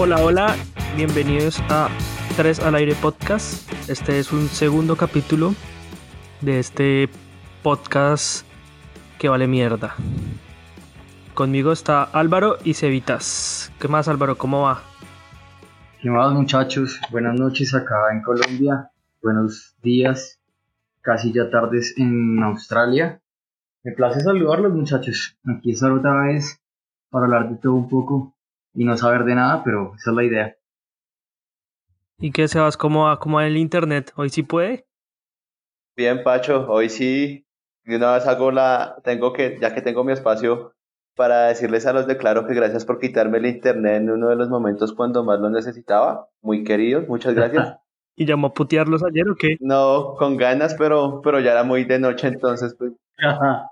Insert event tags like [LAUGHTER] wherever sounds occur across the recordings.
Hola, hola, bienvenidos a 3 al aire podcast. Este es un segundo capítulo de este podcast que vale mierda. Conmigo está Álvaro y Cevitas. ¿Qué más Álvaro? ¿Cómo va? ¿Qué más muchachos? Buenas noches acá en Colombia. Buenos días, casi ya tardes en Australia. Me place saludarlos muchachos. Aquí estar otra vez para hablar de todo un poco y no saber de nada, pero esa es la idea. ¿Y qué, Sebas? ¿Cómo va? ¿Cómo va el internet? ¿Hoy sí puede? Bien, Pacho, hoy sí. De una vez hago la. Tengo que, ya que tengo mi espacio, para decirles a los de Claro que gracias por quitarme el internet en uno de los momentos cuando más lo necesitaba. Muy queridos, muchas gracias. [LAUGHS] ¿Y llamó a putearlos ayer o qué? No, con ganas, pero, pero ya era muy de noche, entonces, pues,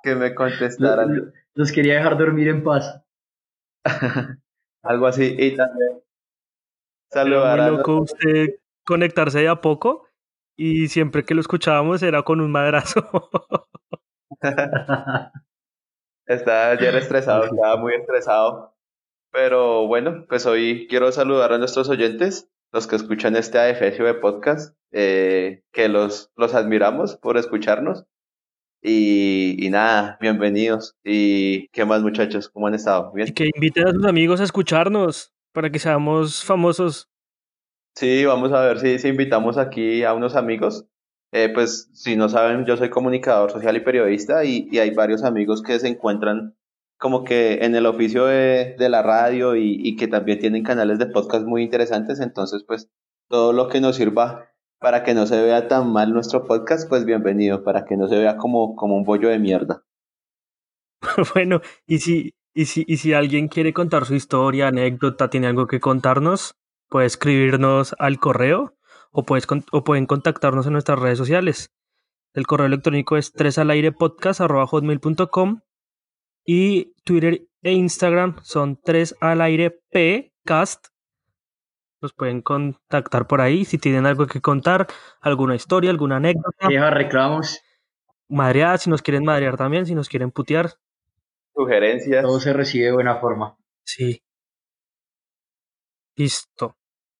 que me contestaran. Los quería dejar dormir en paz. [LAUGHS] Algo así. Y también saludar a loco usted conectarse de a poco y siempre que lo escuchábamos era con un madrazo. [LAUGHS] estaba ayer estresado, estaba muy estresado. Pero bueno, pues hoy quiero saludar a nuestros oyentes, los que escuchan este AFS de podcast, eh, que los, los admiramos por escucharnos. Y, y, nada, bienvenidos. ¿Y qué más, muchachos? ¿Cómo han estado? ¿Bien? Y que inviten a sus amigos a escucharnos para que seamos famosos. Sí, vamos a ver si, si invitamos aquí a unos amigos. Eh, pues, si no saben, yo soy comunicador social y periodista y, y, hay varios amigos que se encuentran como que en el oficio de, de la radio y, y que también tienen canales de podcast muy interesantes. Entonces, pues, todo lo que nos sirva para que no se vea tan mal nuestro podcast, pues bienvenido, para que no se vea como, como un bollo de mierda. [LAUGHS] bueno, y si, y, si, y si alguien quiere contar su historia, anécdota, tiene algo que contarnos, puede escribirnos al correo o, puedes, o pueden contactarnos en nuestras redes sociales. El correo electrónico es 3 al aire y Twitter e Instagram son 3 al aire pcast los pueden contactar por ahí si tienen algo que contar, alguna historia, alguna anécdota. Ya reclamos. Madrear, si nos quieren madrear también, si nos quieren putear. Sugerencias. Todo se recibe de buena forma. Sí. Listo.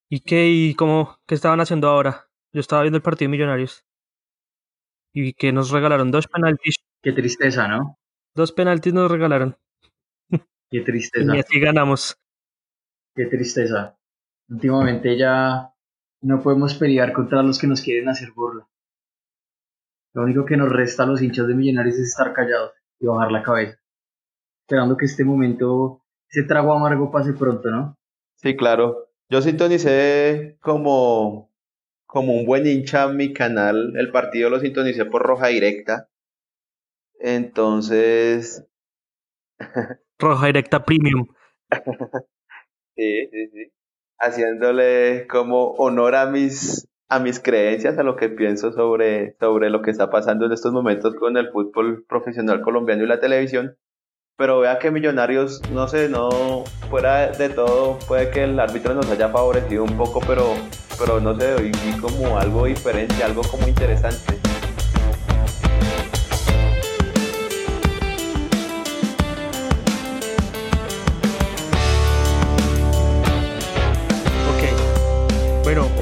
¿Y qué, y cómo, qué estaban haciendo ahora? Yo estaba viendo el partido de Millonarios. Y que nos regalaron dos penaltis. Qué tristeza, ¿no? Dos penaltis nos regalaron. Qué [LAUGHS] tristeza. y así ganamos. Qué tristeza. Últimamente ya no podemos pelear contra los que nos quieren hacer burla. Lo único que nos resta a los hinchas de Millonarios es estar callados y bajar la cabeza. Esperando que este momento, ese trago amargo pase pronto, ¿no? Sí, claro. Yo sintonicé como, como un buen hincha mi canal. El partido lo sintonicé por roja directa. Entonces. [LAUGHS] roja directa premium. [LAUGHS] sí, sí, sí haciéndole como honor a mis a mis creencias, a lo que pienso sobre, sobre lo que está pasando en estos momentos con el fútbol profesional colombiano y la televisión. Pero vea que Millonarios, no sé, no, fuera de todo, puede que el árbitro nos haya favorecido un poco, pero, pero no sé, vi como algo diferente, algo como interesante.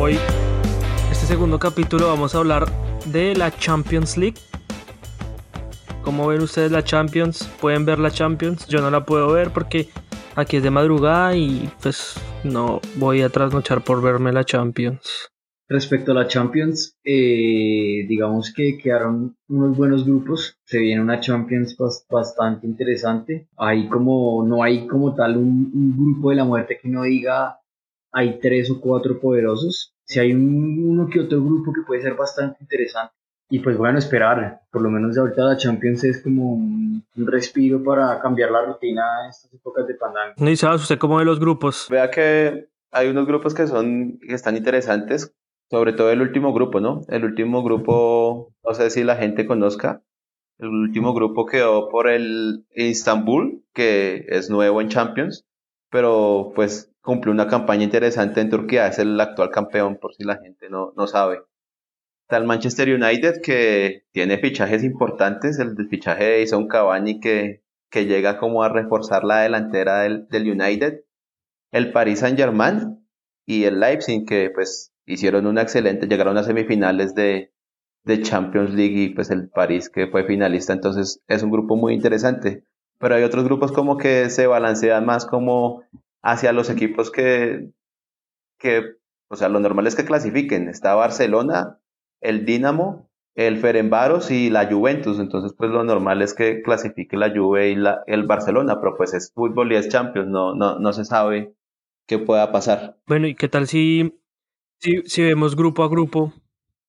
Hoy, este segundo capítulo, vamos a hablar de la Champions League. ¿Cómo ven ustedes la Champions? ¿Pueden ver la Champions? Yo no la puedo ver porque aquí es de madrugada y pues no voy a trasnochar por verme la Champions. Respecto a la Champions, eh, digamos que quedaron unos buenos grupos. Se viene una Champions bastante interesante. Hay como, no hay como tal un, un grupo de la muerte que no diga hay tres o cuatro poderosos. Si hay uno que otro grupo que puede ser bastante interesante. Y pues bueno, esperar. Por lo menos de ahorita la Champions es como un, respiro para cambiar la rutina en estas épocas de pandemia. ¿Y sabes usted cómo ve los grupos? Vea que hay unos grupos que son que están interesantes, sobre todo el último grupo, ¿no? El último grupo, no sé si la gente conozca. El último grupo quedó por el Istanbul, que es nuevo en Champions, pero pues cumple una campaña interesante en Turquía, es el actual campeón, por si la gente no, no sabe. Está Manchester United que tiene fichajes importantes, el fichaje de Jason Cavani que, que llega como a reforzar la delantera del, del United. el Paris Saint Germain y el Leipzig, que pues hicieron una excelente, llegaron a semifinales de, de Champions League y pues el París que fue finalista, entonces es un grupo muy interesante. Pero hay otros grupos como que se balancean más como hacia los equipos que, que o sea, lo normal es que clasifiquen. Está Barcelona, el Dinamo, el Ferenbaros y la Juventus. Entonces, pues lo normal es que clasifique la Juve y la, el Barcelona, pero pues es fútbol y es Champions, no, no, no se sabe qué pueda pasar. Bueno, ¿y qué tal si, si, si vemos grupo a grupo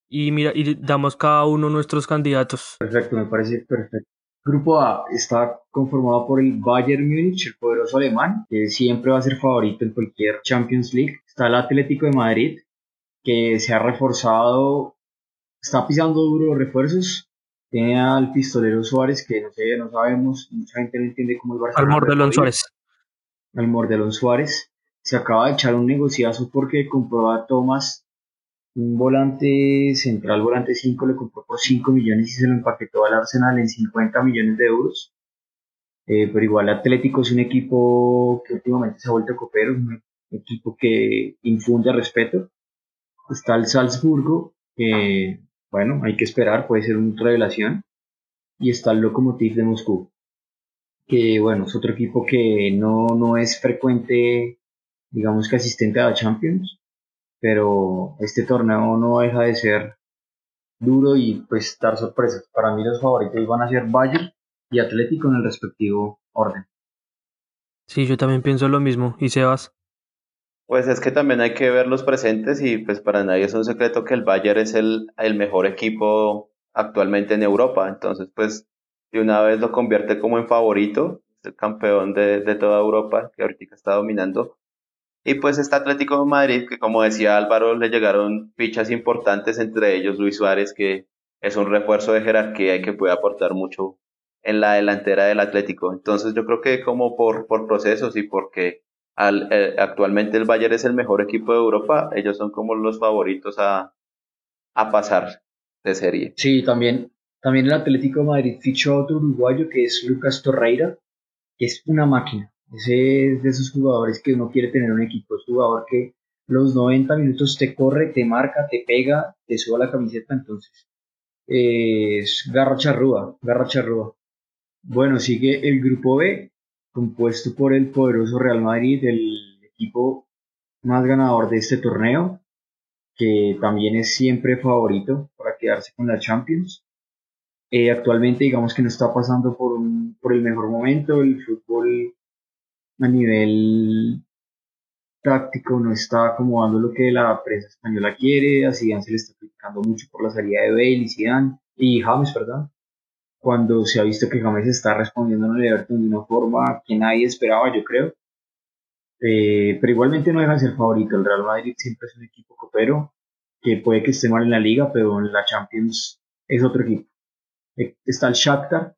y mira y damos cada uno nuestros candidatos? Perfecto, me parece perfecto. Grupo A está conformado por el Bayern Múnich, el poderoso alemán, que siempre va a ser favorito en cualquier Champions League. Está el Atlético de Madrid, que se ha reforzado, está pisando duro los refuerzos. Tiene al pistolero Suárez, que no sé, no sabemos, mucha gente no entiende cómo el Barcelona. Al Mordelón Suárez. Al Mordelón Suárez. Se acaba de echar un negociazo porque compró a Thomas un volante central, volante 5, le compró por 5 millones y se lo empaquetó al Arsenal en 50 millones de euros. Eh, pero igual Atlético es un equipo que últimamente se ha vuelto copero, un equipo que infunde respeto. Está el Salzburgo, que bueno, hay que esperar, puede ser una revelación. Y está el Lokomotiv de Moscú, que bueno, es otro equipo que no, no es frecuente, digamos que asistente a la Champions, pero este torneo no deja de ser duro y pues dar sorpresas. Para mí los favoritos van a ser Bayern y Atlético en el respectivo orden. Sí, yo también pienso lo mismo. ¿Y Sebas? Pues es que también hay que ver los presentes y pues para nadie es un secreto que el Bayern es el, el mejor equipo actualmente en Europa. Entonces pues de una vez lo convierte como en favorito, es el campeón de, de toda Europa que ahorita está dominando. Y pues está Atlético de Madrid, que como decía Álvaro, le llegaron fichas importantes, entre ellos Luis Suárez, que es un refuerzo de jerarquía y que puede aportar mucho en la delantera del Atlético. Entonces yo creo que como por, por procesos y porque eh, actualmente el Bayern es el mejor equipo de Europa, ellos son como los favoritos a, a pasar de serie. Sí, también, también el Atlético de Madrid fichó a otro uruguayo que es Lucas Torreira, que es una máquina. Ese es de esos jugadores que uno quiere tener un equipo. Es jugador que los 90 minutos te corre, te marca, te pega, te suba la camiseta. Entonces, es garra charrúa, garra charrúa. Bueno, sigue el grupo B, compuesto por el poderoso Real Madrid, el equipo más ganador de este torneo, que también es siempre favorito para quedarse con la Champions. Eh, actualmente digamos que no está pasando por, un, por el mejor momento, el fútbol a nivel táctico no está acomodando lo que la prensa española quiere, a Zidane se le está criticando mucho por la salida de Bale y Zidane y James, ¿verdad? Cuando se ha visto que James está respondiendo en el Everton de una forma que nadie esperaba, yo creo. Eh, pero igualmente no deja de ser favorito. El Real Madrid siempre es un equipo copero que puede que esté mal en la liga, pero en la Champions es otro equipo. Eh, está el Shakhtar,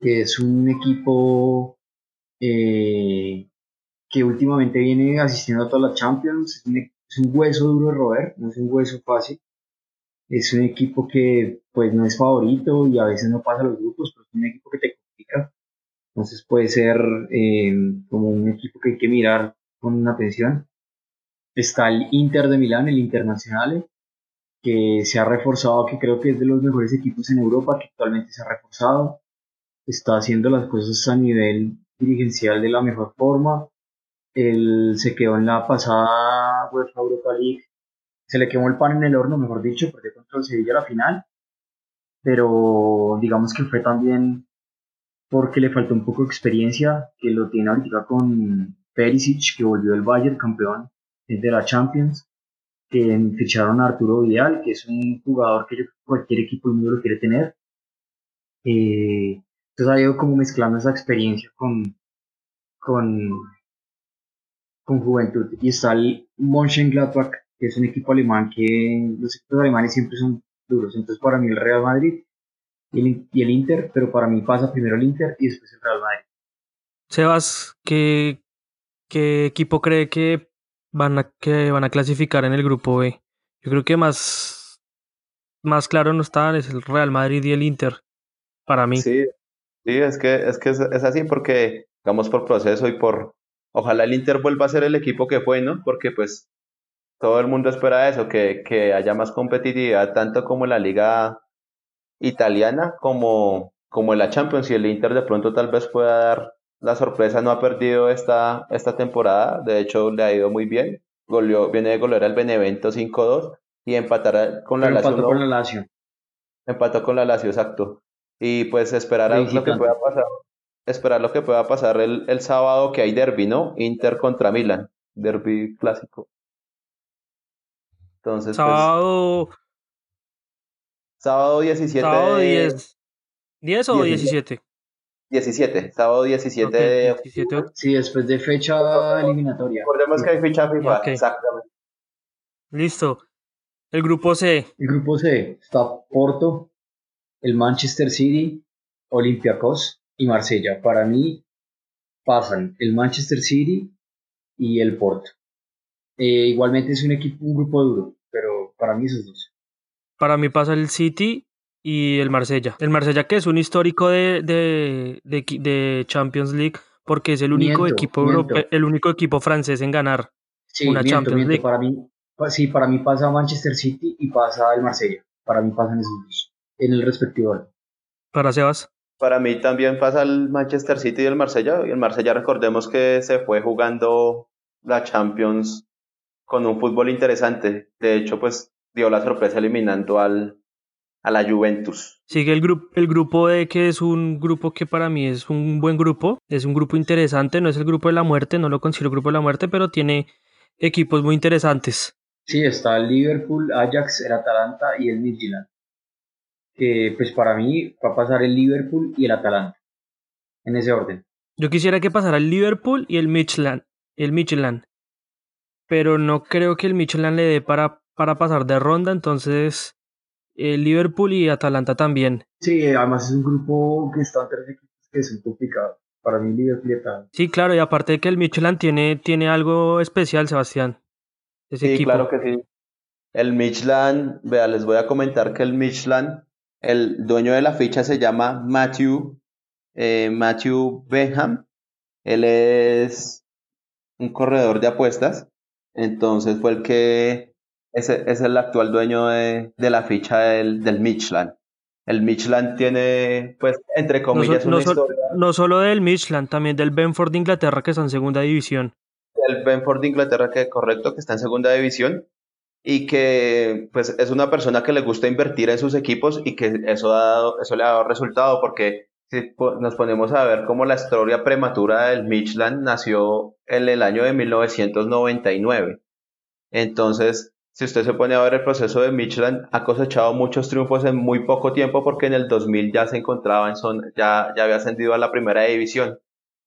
que es un equipo eh, que últimamente viene asistiendo a todas las Champions. Es un, hueso duro de roer, no es un hueso fácil. Es un equipo que pues no es favorito y a veces no pasa los grupos, pero es un equipo que te complica. Entonces puede ser eh, como un equipo que hay que mirar con atención. Está el Inter de Milán, el Internacional, que se ha reforzado, que creo que es de los mejores equipos en Europa, que actualmente se ha reforzado. Está haciendo las cosas a nivel dirigencial de la mejor forma. Él se quedó en la pasada UEFA Europa League. Se le quemó el pan en el horno, mejor dicho, porque contra el Sevilla la final. Pero digamos que fue también porque le faltó un poco de experiencia, que lo tiene ahorita con Perisic, que volvió el Bayern campeón de la Champions, que ficharon a Arturo Vidal, que es un jugador que cualquier equipo del mundo lo quiere tener. Eh, entonces ha ido como mezclando esa experiencia con, con, con juventud. Y está el Mönchengladbach, que es un equipo alemán que los equipos alemanes siempre son duros. Entonces para mí el Real Madrid y el, y el Inter, pero para mí pasa primero el Inter y después el Real Madrid. Sebas, ¿qué, qué equipo cree que van a, que van a clasificar en el grupo B? Yo creo que más, más claro no están, es el Real Madrid y el Inter, para mí. Sí, Sí, es que, es, que es, así porque, digamos, por proceso y por, ojalá el Inter vuelva a ser el equipo que fue, ¿no? Porque pues todo el mundo espera eso, que, que haya más competitividad tanto como en la liga italiana como, como en la Champions y el Inter de pronto tal vez pueda dar la sorpresa, no ha perdido esta, esta temporada, de hecho le ha ido muy bien, Goleó, viene de golear al Benevento 5-2 y empatar con la Lazio. Empató con la Lazio. Empató con la Lazio, exacto. Y pues esperar a lo que pueda pasar. Esperar lo que pueda pasar el, el sábado que hay derby, ¿no? Inter contra Milan, derby clásico. Entonces, pues, sábado. sábado 17. Sábado 10. ¿10 o 17? 17, sábado 17 de Sí, después de fecha eliminatoria. Recordemos que hay fecha FIFA, exactamente. Listo. El grupo C. El grupo C está Porto, el Manchester City, Olympiacos y Marsella. Para mí pasan el Manchester City y el Porto. Eh, igualmente es un equipo, un grupo duro, pero para mí esos dos. Para mí pasa el City y el Marsella. El Marsella que es un histórico de, de, de, Champions League porque es el único equipo el único equipo francés en ganar una Champions League. Para mí, sí, para mí pasa Manchester City y pasa el Marsella. Para mí pasan esos dos en el respectivo. Para Sebas. Para mí también pasa el Manchester City y el Marsella. Y el Marsella recordemos que se fue jugando la Champions con un fútbol interesante. De hecho, pues dio la sorpresa eliminando al, a la Juventus. Sigue el, grupo el grupo E, que es un grupo que para mí es un buen grupo, es un grupo interesante, no es el grupo de la muerte, no lo considero grupo de la muerte, pero tiene equipos muy interesantes. Sí, está el Liverpool, Ajax, el Atalanta y el Midtjylland. Que pues para mí va a pasar el Liverpool y el Atalanta, en ese orden. Yo quisiera que pasara el Liverpool y el Midtjylland, el Midtjylland pero no creo que el Midtjylland le dé para, para pasar de ronda, entonces el Liverpool y Atalanta también. Sí, además es un grupo que está tres equipos que son complicados. Para mí Liverpool y Atalanta. Sí, claro, y aparte de que el Michelin tiene, tiene algo especial, Sebastián. sí, claro que sí. El Michelin, vea, les voy a comentar que el Michelin, el dueño de la ficha se llama Matthew, eh, Matthew Benham. Él es un corredor de apuestas. Entonces fue el que es, es el actual dueño de, de la ficha del, del Michelin. El Michelin tiene, pues, entre comillas, no, una historia. no solo del Michelin, también del Benford de Inglaterra, que está en segunda división. El Benford de Inglaterra, que correcto, que está en segunda división. Y que, pues, es una persona que le gusta invertir en sus equipos y que eso, ha dado, eso le ha dado resultado, porque si nos ponemos a ver cómo la historia prematura del Michelin nació en el año de 1999. Entonces, si usted se pone a ver el proceso de Michelin, ha cosechado muchos triunfos en muy poco tiempo porque en el 2000 ya se encontraba en zona, ya, ya había ascendido a la primera división.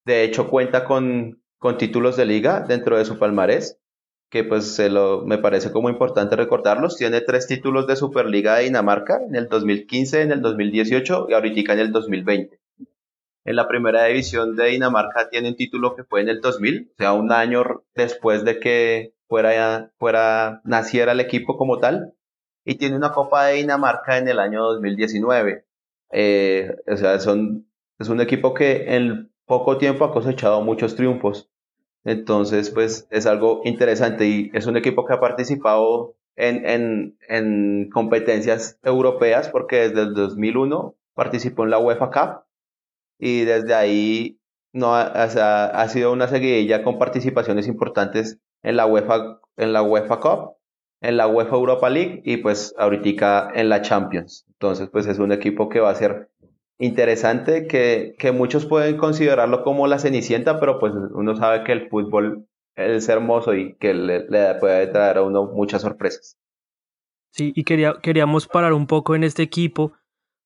De hecho, cuenta con, con títulos de liga dentro de su palmarés, que pues se lo, me parece como importante recordarlos. Tiene tres títulos de Superliga de Dinamarca en el 2015, en el 2018 y ahorita en el 2020. En la primera división de Dinamarca tiene un título que fue en el 2000, o sea, un año después de que fuera, fuera, naciera el equipo como tal. Y tiene una Copa de Dinamarca en el año 2019. Eh, o sea, son, es un equipo que en poco tiempo ha cosechado muchos triunfos. Entonces, pues es algo interesante y es un equipo que ha participado en, en, en competencias europeas porque desde el 2001 participó en la UEFA Cup y desde ahí no o sea, ha sido una seguidilla con participaciones importantes en la UEFA, en la UEFA Cup, en la UEFA Europa League y pues ahorita en la Champions. Entonces pues es un equipo que va a ser interesante, que, que muchos pueden considerarlo como la cenicienta, pero pues uno sabe que el fútbol es hermoso y que le, puede traer a uno muchas sorpresas. Sí, y quería, queríamos parar un poco en este equipo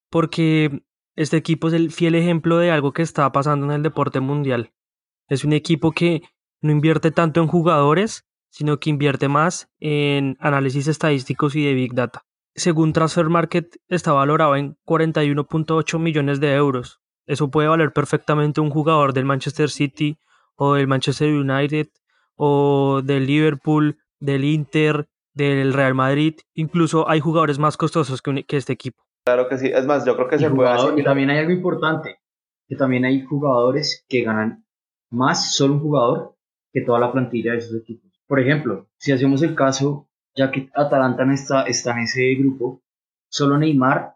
porque este equipo es el fiel ejemplo de algo que está pasando en el deporte mundial. Es un equipo que no invierte tanto en jugadores, sino que invierte más en análisis estadísticos y de Big Data. Según Transfer Market, está valorado en 41.8 millones de euros. Eso puede valer perfectamente un jugador del Manchester City o del Manchester United o del Liverpool, del Inter, del Real Madrid. Incluso hay jugadores más costosos que, este equipo. Claro que sí. Es más, yo creo que se puede hacer. Y también hay algo importante, que también hay jugadores que ganan más solo un jugador que toda la plantilla de esos equipos. Por ejemplo, si hacemos el caso, ya que Atalanta está, está en ese grupo, solo Neymar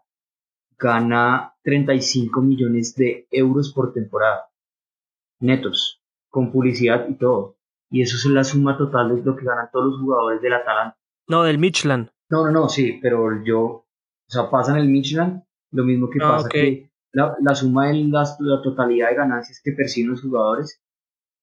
gana 35 millones de euros por temporada, netos, con publicidad y todo. Y eso es la suma total de lo que ganan todos los jugadores del Atalanta. No, del Michelin. No, no, no, sí, pero yo, o sea, pasa en el Michelin lo mismo que Ah, pasa ok. que la, la suma de las- la totalidad de ganancias que perciben los jugadores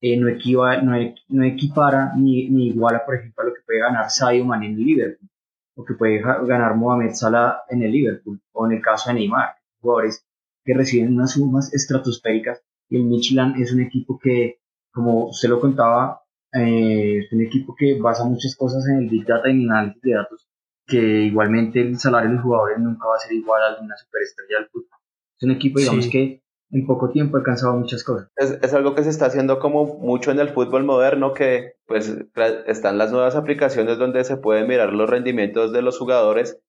eh, no, equiva, no, e- no equipara ni, ni iguala, por ejemplo, a lo que puede ganar Sadio Mane en el Liverpool, o que puede ganar Mohamed Salah en el Liverpool, o en el caso de Neymar, jugadores que reciben unas sumas estratosféricas, y el Michelin es un equipo que, como usted lo contaba, eh, es un equipo que basa muchas cosas en el Big Data y en el análisis de datos, que igualmente el salario de los jugadores nunca va a ser igual al de una superestrella del fútbol. Es un equipo, digamos, Sí. que en poco tiempo ha alcanzado muchas cosas. Es, es algo que se está haciendo como mucho en el fútbol moderno, que pues están las nuevas aplicaciones donde se pueden mirar los rendimientos de los jugadores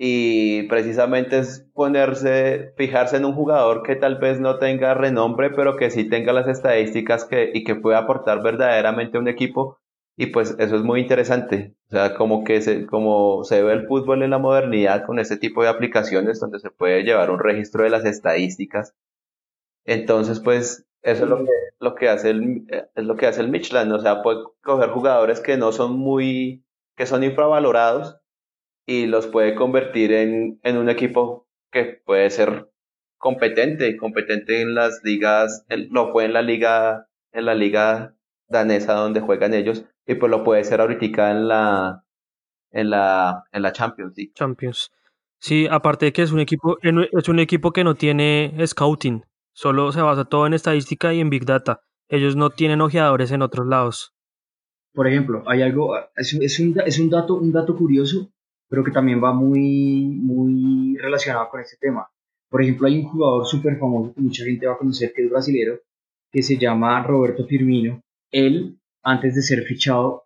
y precisamente es ponerse, fijarse en un jugador que tal vez no tenga renombre, pero que sí tenga las estadísticas que, y que pueda aportar verdaderamente a un equipo. Y pues eso es muy interesante. O sea, como que se, como se ve el fútbol en la modernidad con este tipo de aplicaciones donde se puede llevar un registro de las estadísticas. Entonces, pues, eso es lo que, lo que hace el, es lo que hace el Michelin. O sea, puede coger jugadores que no son muy, que son infravalorados y los puede convertir en, en un equipo que puede ser competente, competente en las ligas, en- lo fue en la liga, en la liga danesa donde juegan ellos, y pues lo puede ser ahorita en la, en la, en la Champions League. Champions. Sí, aparte de que es un equipo, es un equipo que no tiene scouting, solo se basa todo en estadística y en big data. Ellos no tienen ojeadores en otros lados. Por ejemplo, hay algo, es, es un, es un dato, un dato curioso, pero que también va muy, muy relacionado con este tema. Por ejemplo, hay un jugador súper famoso que mucha gente va a conocer, que es brasilero, que se llama Roberto Firmino. Él, antes de ser fichado,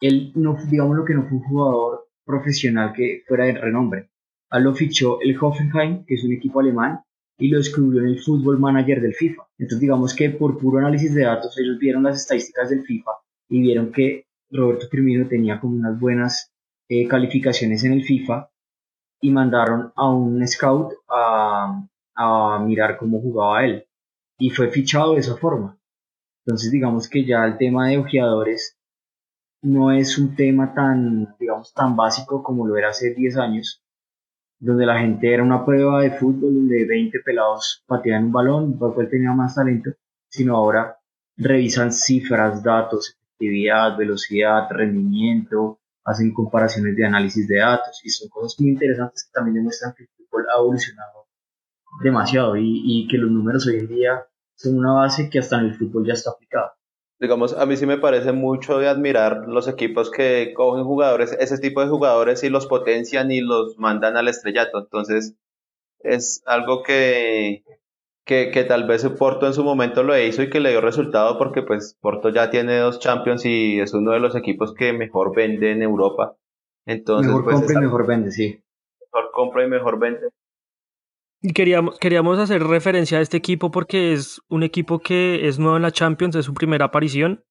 él no, digamos lo que no fue un jugador profesional que fuera de renombre. A lo fichó el Hoffenheim, que es un equipo alemán, y lo descubrió en el Football Manager del FIFA. Entonces, digamos que por puro análisis de datos, ellos vieron las estadísticas del FIFA y vieron que Roberto Firmino tenía como unas buenas eh, calificaciones en el FIFA y mandaron a un scout a, a mirar cómo jugaba él y fue fichado de esa forma. Entonces digamos que ya el tema de ojeadores no es un tema tan, digamos, tan básico como lo era hace 10 años, donde la gente era una prueba de fútbol donde 20 pelados patean un balón, cual tenía más talento, sino ahora revisan cifras, datos, efectividad, velocidad, rendimiento, hacen comparaciones de análisis de datos y son cosas muy interesantes que también demuestran que el fútbol ha evolucionado demasiado y, y que los números hoy en día son una base que hasta en el fútbol ya está aplicada. Digamos, a mí sí me parece mucho de admirar los equipos que cogen jugadores, ese tipo de jugadores y los potencian y los mandan al estrellato. Entonces, es algo que, que, que tal vez Porto en su momento lo hizo y que le dio resultado porque pues Porto ya tiene dos Champions y es uno de los equipos que mejor vende en Europa. Entonces, mejor pues compra y mejor vende, sí. mejor compra y mejor vende. Y queríamos, queríamos hacer referencia a este equipo porque es un equipo que es nuevo en la Champions, es su primera aparición.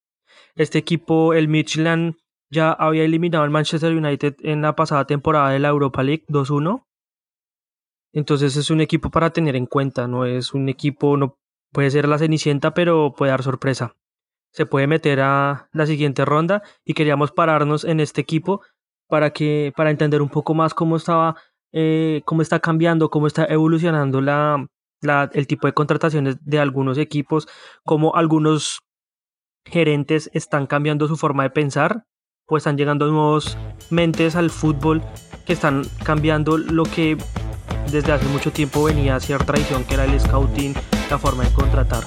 Este equipo, el Michelin, ya había eliminado al Manchester United en la pasada temporada de la Europa League 2-1. Entonces es un equipo para tener en cuenta, no es un equipo, no puede ser la cenicienta, pero puede dar sorpresa. Se puede meter a la siguiente ronda y queríamos pararnos en este equipo para que para entender un poco más cómo estaba eh, cómo está cambiando, cómo está evolucionando el tipo de contrataciones de algunos equipos, cómo algunos gerentes están cambiando su forma de pensar, pues están llegando nuevos mentes al fútbol que están cambiando lo que desde hace mucho tiempo venía a ser tradición, que era el scouting, la forma de contratar.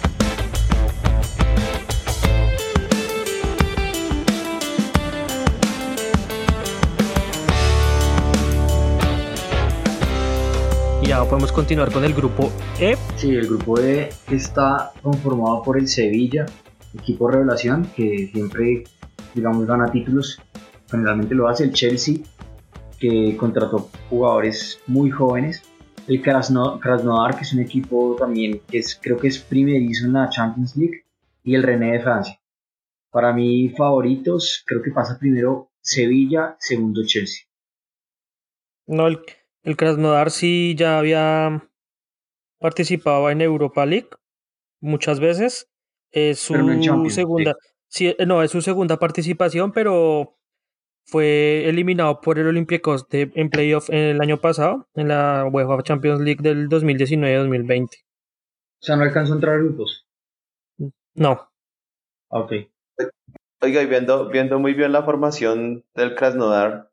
Podemos continuar con el grupo E. Sí, el grupo E está conformado por el Sevilla, equipo revelación que siempre, digamos, gana títulos. Generalmente lo hace el Chelsea, que contrató jugadores muy jóvenes. El Krasno- Krasnodar, que es un equipo también que es, creo que es primerizo en la Champions League. Y el René de Francia. Para mí, favoritos, creo que pasa primero Sevilla, segundo Chelsea. No, el, el Krasnodar sí ya había participado en Europa League muchas veces. Es su segunda, sí. Eh, no, es su segunda participación, pero fue eliminado por el Olympiacos de, en playoff el año pasado, en la UEFA Champions League del 2019-2020. O sea, no alcanzó a entrar a grupos. No. Ok. Oiga, y viendo, viendo muy bien la formación del Krasnodar,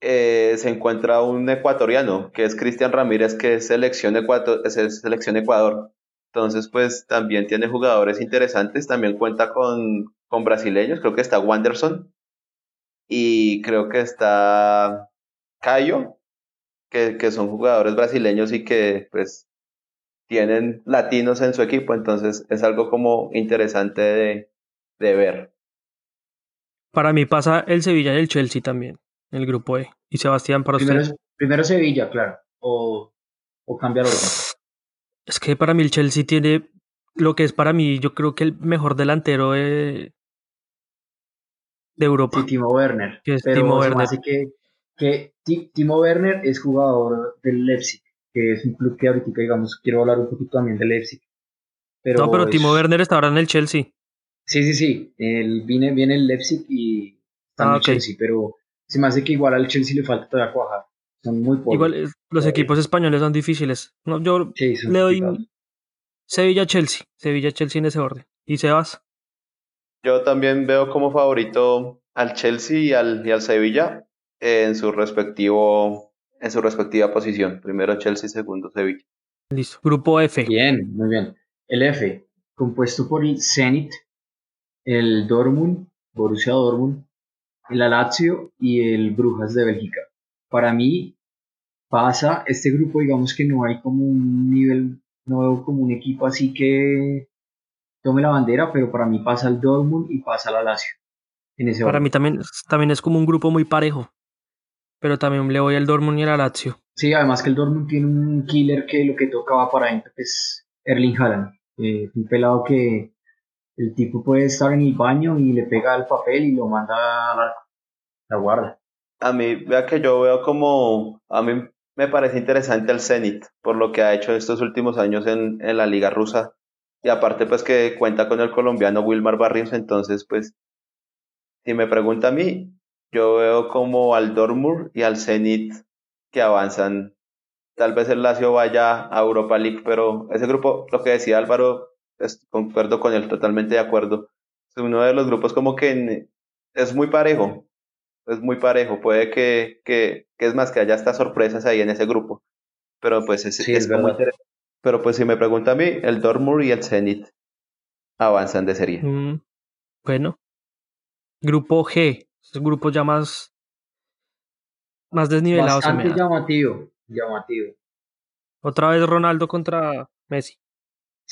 eh, se encuentra un ecuatoriano, que es Cristian Ramírez, que es selección, Ecuador, selección Ecuador. Entonces, pues también tiene jugadores interesantes, también cuenta con, con brasileños, creo que está Wanderson y creo que está Cayo, que, que son jugadores brasileños y que pues tienen latinos en su equipo, entonces es algo como interesante de, de ver. Para mí pasa el Sevilla y el Chelsea también, el grupo E. Y Sebastián, para primero, usted. Primero Sevilla, claro. O, o cambiar orden. Es que para mí el Chelsea tiene lo que es para mí, yo creo que el mejor delantero de, de Europa. Sí, Timo Werner. Que es pero Timo Werner. hace que, que Ti- Timo Werner es jugador del Leipzig, que es un club que ahorita, digamos, quiero hablar un poquito también del Leipzig. Pero no, pero es- Timo Werner está ahora en el Chelsea. Sí, sí, sí. Él viene, viene el Leipzig y está en Ah, el. Chelsea, pero se me hace que igual al Chelsea le falta todavía cuajar. Son muy pobres. Igual eh, los Eh, equipos españoles son difíciles. No, yo Sí, son le doy. Sevilla-Chelsea. Sevilla-Chelsea en ese orden. ¿Y Sebas? Yo también veo como favorito al Chelsea y al, y al Sevilla en su respectivo, en su respectiva posición. Primero Chelsea, segundo Sevilla. Listo. Grupo F. Bien, muy bien. El F, compuesto por el Zenit, el Dortmund, Borussia Dortmund, el Lazio y el Brujas de Bélgica. Para mí pasa este grupo, digamos que no hay como un nivel, no veo como un equipo así que tome la bandera, pero para mí pasa el Dortmund y pasa la Lazio. En ese Para orden. mí también, también es como un grupo muy parejo. Pero también le voy al Dortmund y al Lazio. Sí, además que el Dortmund tiene un killer que lo que toca va para adentro, que es Erling Haaland. Eh, un pelado que el tipo puede estar en el baño y le pega el papel y lo manda al. La guarda. A mí, vea que yo veo como, a mí me parece interesante el Zenit por lo que ha hecho estos últimos años en, en la liga rusa. Y aparte, pues que cuenta con el colombiano Wilmar Barrios, entonces, pues, si me pregunta a mí, yo veo como al Dortmund y al Zenit que avanzan. Tal vez el Lazio vaya a Europa League, pero ese grupo, lo que decía Álvaro, es, concuerdo con él, totalmente de acuerdo. Es uno de los grupos como que en- es muy parejo, es muy parejo. Puede que, que, que es más que haya hasta sorpresas ahí en ese grupo. Pero pues es, Sí, es como. Pero pues si me pregunta a mí, el Dortmund y el Zenit avanzan de serie. Mm, bueno. Grupo G. Es grupo ya más, más desnivelado. Bastante llamativo. Llamativo. Otra vez Ronaldo contra Messi.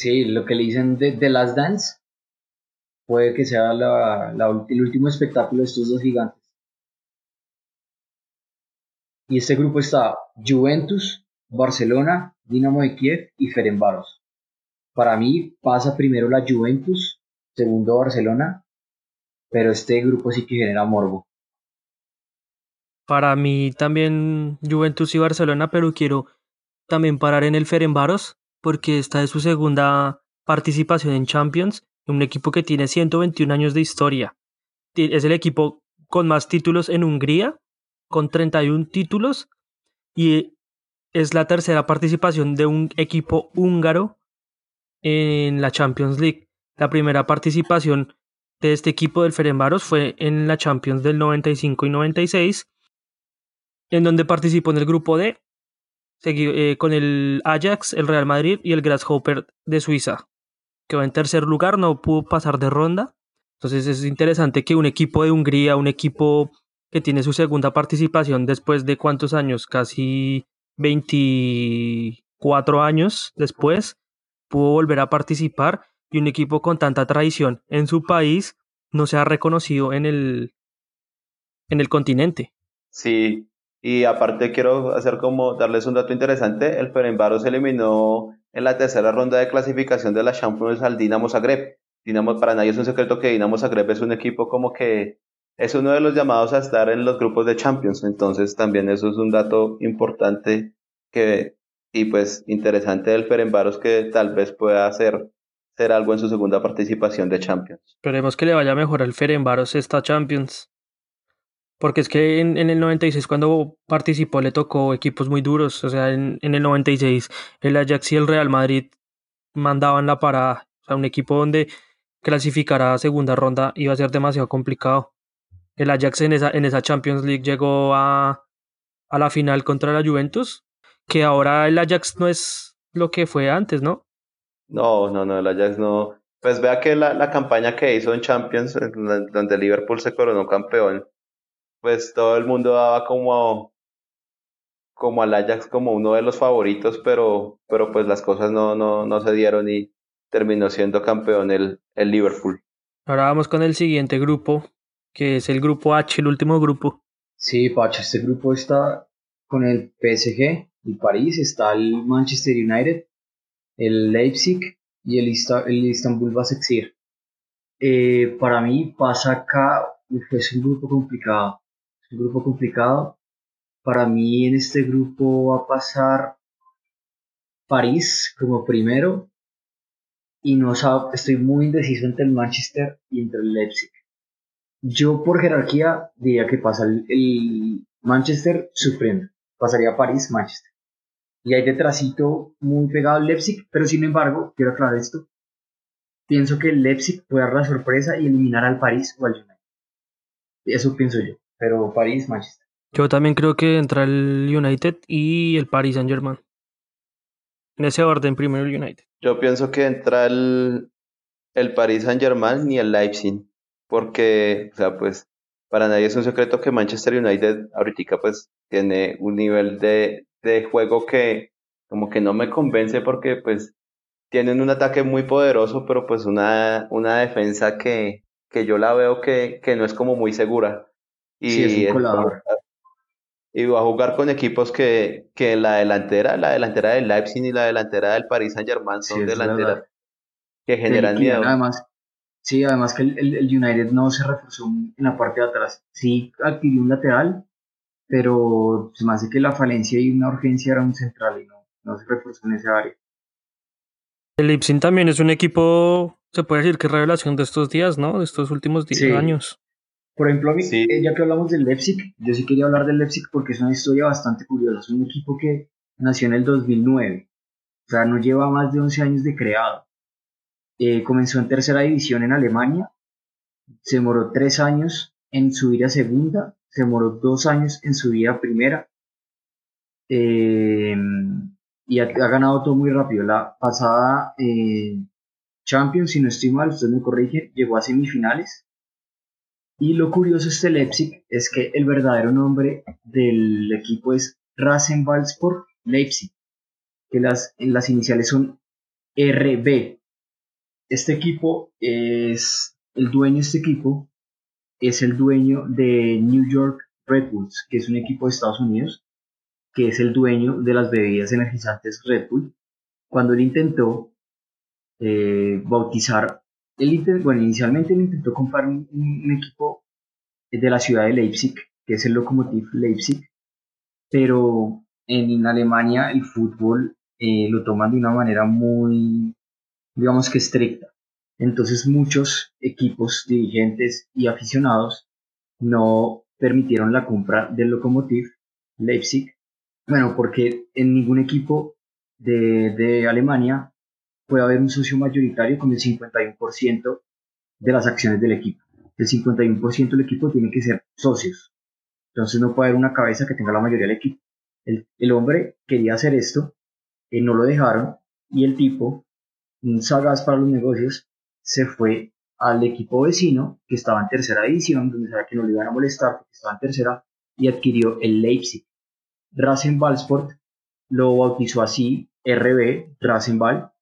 Sí, lo que le dicen de The Last Dance puede que sea la, la- el último espectáculo de estos dos gigantes. Y este grupo está Juventus, Barcelona, Dinamo de Kiev y Ferencváros. Para mí pasa primero la Juventus, segundo Barcelona, pero este grupo sí que genera morbo. Para mí también Juventus y Barcelona, pero quiero también parar en el Ferencváros porque esta es su segunda participación en Champions, un equipo que tiene 121 años de historia. Es el equipo con más títulos en Hungría, con 31 títulos, y es la tercera participación de un equipo húngaro en la Champions League. La primera participación de este equipo del Ferencváros fue en la Champions del 95 y 96 en donde participó en el grupo D, seguido, eh, con el Ajax, el Real Madrid y el Grasshopper de Suiza. Quedó en tercer lugar, no pudo pasar de ronda. Entonces es interesante que un equipo de Hungría, un equipo que tiene su segunda participación después de cuántos años, casi 24 años después, pudo volver a participar y un equipo con tanta tradición en su país no se ha reconocido en el, en el continente. Sí, y aparte quiero hacer como darles un dato interesante. El Ferencváros eliminó en la tercera ronda de clasificación de la Champions al Dinamo Zagreb. Dinamo, para nadie es un secreto que Dinamo Zagreb es un equipo como que es uno de los llamados a estar en los grupos de Champions, entonces también eso es un dato importante que y pues interesante del Ferenbaros que tal vez pueda hacer, hacer algo en su segunda participación de Champions. Esperemos que le vaya mejor al Ferenbaros esta Champions. Porque es que en, el 96 cuando participó le tocó equipos muy duros. O sea, en, en el 96 el Ajax y el Real Madrid mandaban la parada. O sea, un equipo donde clasificar a segunda ronda iba a ser demasiado complicado. El Ajax en esa, en esa Champions League llegó a, a la final contra la Juventus, que ahora el Ajax no es lo que fue antes, ¿no? No, no, no, el Ajax no. Pues vea que la, la campaña que hizo en Champions, donde Liverpool se coronó campeón, pues todo el mundo daba como, como al Ajax como uno de los favoritos, pero, pero pues las cosas no, no, no se dieron y terminó siendo campeón el, el Liverpool. Ahora vamos con el siguiente grupo, que es el grupo H, el último grupo. Sí, Pacho, este grupo está con el PSG, el París, está el Manchester United, el Leipzig y el, el Istanbul Basaksehir. Eh, para mí pasa acá, es un grupo complicado un grupo complicado. Para mí en este grupo va a pasar París como primero y no estoy muy indeciso entre el Manchester y entre el Leipzig. Yo por jerarquía diría que pasa el, Manchester sufriendo, pasaría París, Manchester. Y hay detrásito muy pegado al Leipzig, pero sin embargo, quiero aclarar esto, pienso que el Leipzig puede dar la sorpresa y eliminar al París o al United. Eso pienso yo pero París, Manchester. Yo también creo que entra el United y el Paris Saint Germain. En ese orden, primero el United. Yo pienso que entra el, el Paris Saint Germain y el Leipzig. Porque, o sea, pues, para nadie es un secreto que Manchester United ahorita pues tiene un nivel de, de juego que como que no me convence porque pues tienen un ataque muy poderoso, pero pues una, una defensa que, que yo la veo que, que no es como muy segura. Y, y va a jugar con equipos que, que la delantera, la delantera del Leipzig y la delantera del Paris Saint Germain son delanteras que generan miedo. Además, sí, además que el, el, United no se reforzó en la parte de atrás. Sí adquirió un lateral, pero se me hace que la falencia y una urgencia era un central y no, no se reforzó en ese área. El Leipzig también es un equipo, se puede decir que es revelación de estos días, ¿no? De estos últimos 10 años. Por ejemplo, a mí, eh, ya que hablamos del Leipzig, yo sí quería hablar del Leipzig porque es una historia bastante curiosa. Es un equipo que nació en el 2009, o sea, no lleva más de 11 años de creado. Eh, comenzó en tercera división en Alemania, se demoró tres años en subir a segunda, se demoró dos años en subir a primera eh, y ha, ganado todo muy rápido. La pasada Champions, si no estoy mal, usted me corrige, llegó a semifinales y lo curioso de este Leipzig es que el verdadero nombre del equipo es Rasenballsport Leipzig, que las, las iniciales son RB. Este equipo es, el dueño de este equipo es el dueño de New York Red Bulls, que es un equipo de Estados Unidos, que es el dueño de las bebidas energizantes Red Bull. Cuando él intentó eh, bautizar bueno, inicialmente él intentó comprar un, equipo de la ciudad de Leipzig, que es el Lokomotiv Leipzig, pero en Alemania el fútbol eh, lo toman de una manera muy, digamos que estricta. Entonces muchos equipos, dirigentes y aficionados no permitieron la compra del Lokomotiv Leipzig. Bueno, porque en ningún equipo de Alemania puede haber un socio mayoritario con el 51% de las acciones del equipo. El 51% del equipo tiene que ser socios. Entonces no puede haber una cabeza que tenga la mayoría del equipo. El, hombre quería hacer esto, y no lo dejaron y el tipo, un sagaz para los negocios, se fue al equipo vecino que estaba en tercera división, donde sabía que no le iban a molestar porque estaba en tercera, y adquirió el Leipzig. Rasenballsport lo bautizó así, RB, Rasenball,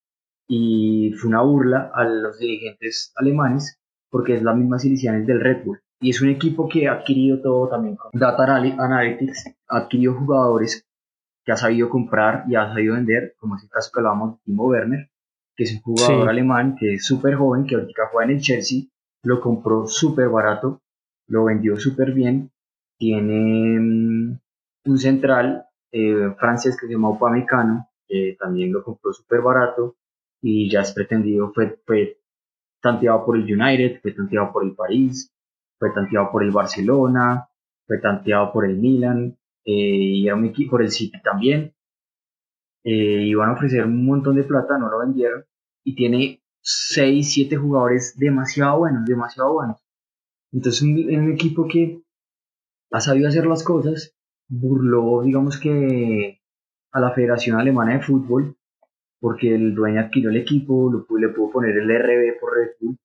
y fue una burla a los dirigentes alemanes porque es las mismas iniciales del Red Bull. Y es un equipo que ha adquirido todo también con Data Analytics, ha adquirido jugadores que ha sabido comprar y ha sabido vender, como es el caso que hablábamos de Timo Werner, que es un jugador alemán que es súper joven, que ahorita juega en el Chelsea, lo compró súper barato, lo vendió súper bien, tiene mm, un central eh, francés que se llama Upamecano, que también lo compró súper barato y ya es pretendido, fue, fue tanteado por el United, fue tanteado por el París, fue tanteado por el Barcelona, fue tanteado por el Milan, eh, y era un equipo por el City también. Eh, iban a ofrecer un montón de plata, no lo vendieron, y tiene 6, 7 jugadores demasiado buenos, demasiado buenos. Entonces, un, un equipo que ha sabido hacer las cosas, burló, digamos que, a la Federación Alemana de Fútbol, porque el dueño adquirió el equipo, lo, le pudo poner el RB por Red Bull,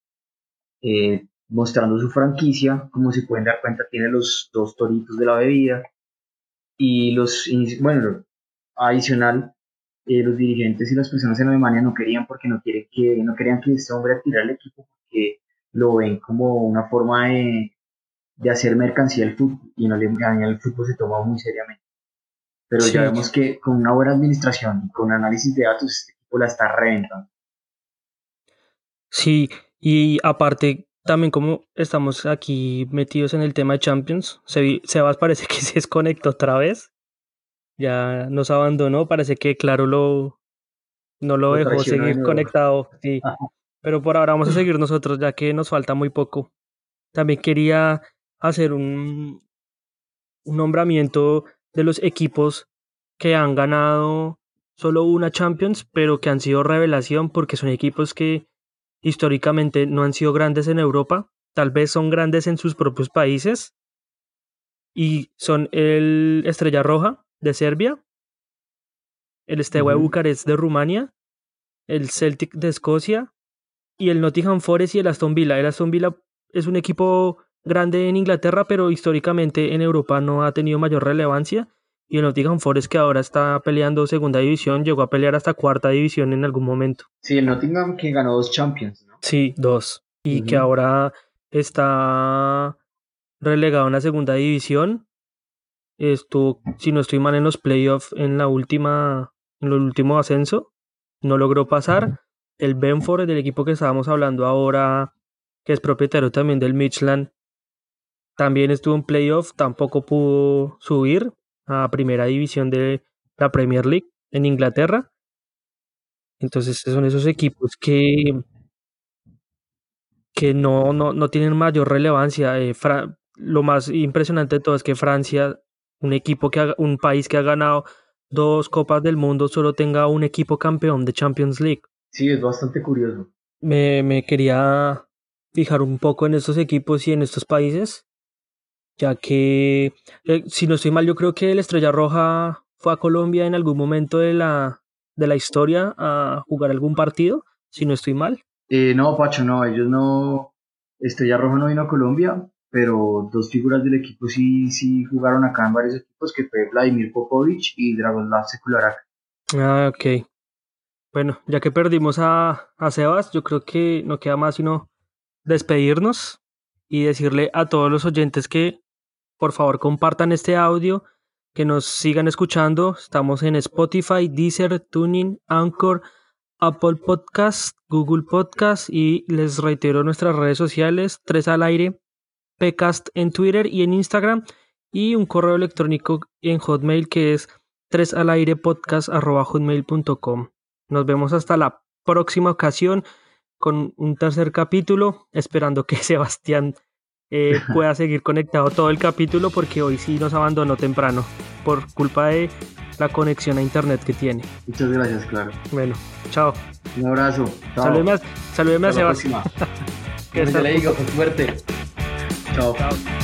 eh, mostrando su franquicia, como se pueden dar cuenta, tiene los dos toritos de la bebida, y los, bueno, adicional, eh, los dirigentes y las personas en Alemania no querían porque no, quiere que, no querían que este hombre adquiriera el equipo porque lo ven como una forma de, de hacer mercancía al fútbol y no le el fútbol se toma muy seriamente. Pero ya vemos que con una buena administración y con análisis de datos este equipo la está reventando. Sí, y aparte también como estamos aquí metidos en el tema de Champions, Sebas parece que [LAUGHS] se desconectó otra vez. Ya nos abandonó, parece que claro lo no lo, dejó seguir conectado. Sí. [LAUGHS] Pero por ahora vamos a seguir nosotros ya que nos falta muy poco. También quería hacer un, un nombramiento de los equipos que han ganado solo una Champions, pero que han sido revelación porque son equipos que históricamente no han sido grandes en Europa, tal vez son grandes en sus propios países, y son el Estrella Roja de Serbia, el Steaua Bucarest de Rumania, el Celtic de Escocia y el Nottingham Forest y el Aston Villa. El Aston Villa es un equipo grande en Inglaterra, pero históricamente en Europa no ha tenido mayor relevancia. Y el Nottingham Forest, que ahora está peleando segunda división, llegó a pelear hasta cuarta división en algún momento. Sí, el Nottingham que ganó dos Champions, ¿no? Sí, dos. Y que ahora está relegado en la segunda división. Estuvo, si no estoy mal, en los playoffs en la última, en el último ascenso. No logró pasar. El Benford, del equipo que estábamos hablando ahora, que es propietario también del Midland, también estuvo en playoff, tampoco pudo subir a primera división de la Premier League en Inglaterra. Entonces son esos equipos que, que no, no, no tienen mayor relevancia. Eh, lo más impresionante de todo es que Francia, un equipo que un país que ha ganado dos copas del mundo, solo tenga un equipo campeón de Champions League. Sí, es bastante curioso. Me, me quería fijar un poco en estos equipos y en estos países ya que, eh, si no estoy mal, yo creo que el Estrella Roja fue a Colombia en algún momento de la, de la historia a jugar algún partido, si no estoy mal. Eh, no, Pacho, no, ellos no, Estrella Roja no vino a Colombia, pero dos figuras del equipo sí, sí jugaron acá en varios equipos, que fue Vladimir Popovich y Dragoslav Sekularak. Ah, ok. Bueno, ya que perdimos a, a Sebas, yo creo que no queda más sino despedirnos y decirle a todos los oyentes que por favor compartan este audio, que nos sigan escuchando. Estamos en Spotify, Deezer, Tuning, Anchor, Apple Podcast, Google Podcast y les reitero nuestras redes sociales, tres al aire, Pcast en Twitter y en Instagram y un correo electrónico en Hotmail que es tres al aire hotmail.com. Nos vemos hasta la próxima ocasión con un tercer capítulo, esperando que [LAUGHS] Sebastián eh, [LAUGHS] pueda seguir conectado todo el capítulo porque hoy sí nos abandonó temprano por culpa de la conexión a internet que tiene. Muchas gracias, claro. Bueno, chao. Un abrazo. Saludeme a, saludeme a Sebastián. [LAUGHS] que le digo. Chao. chao.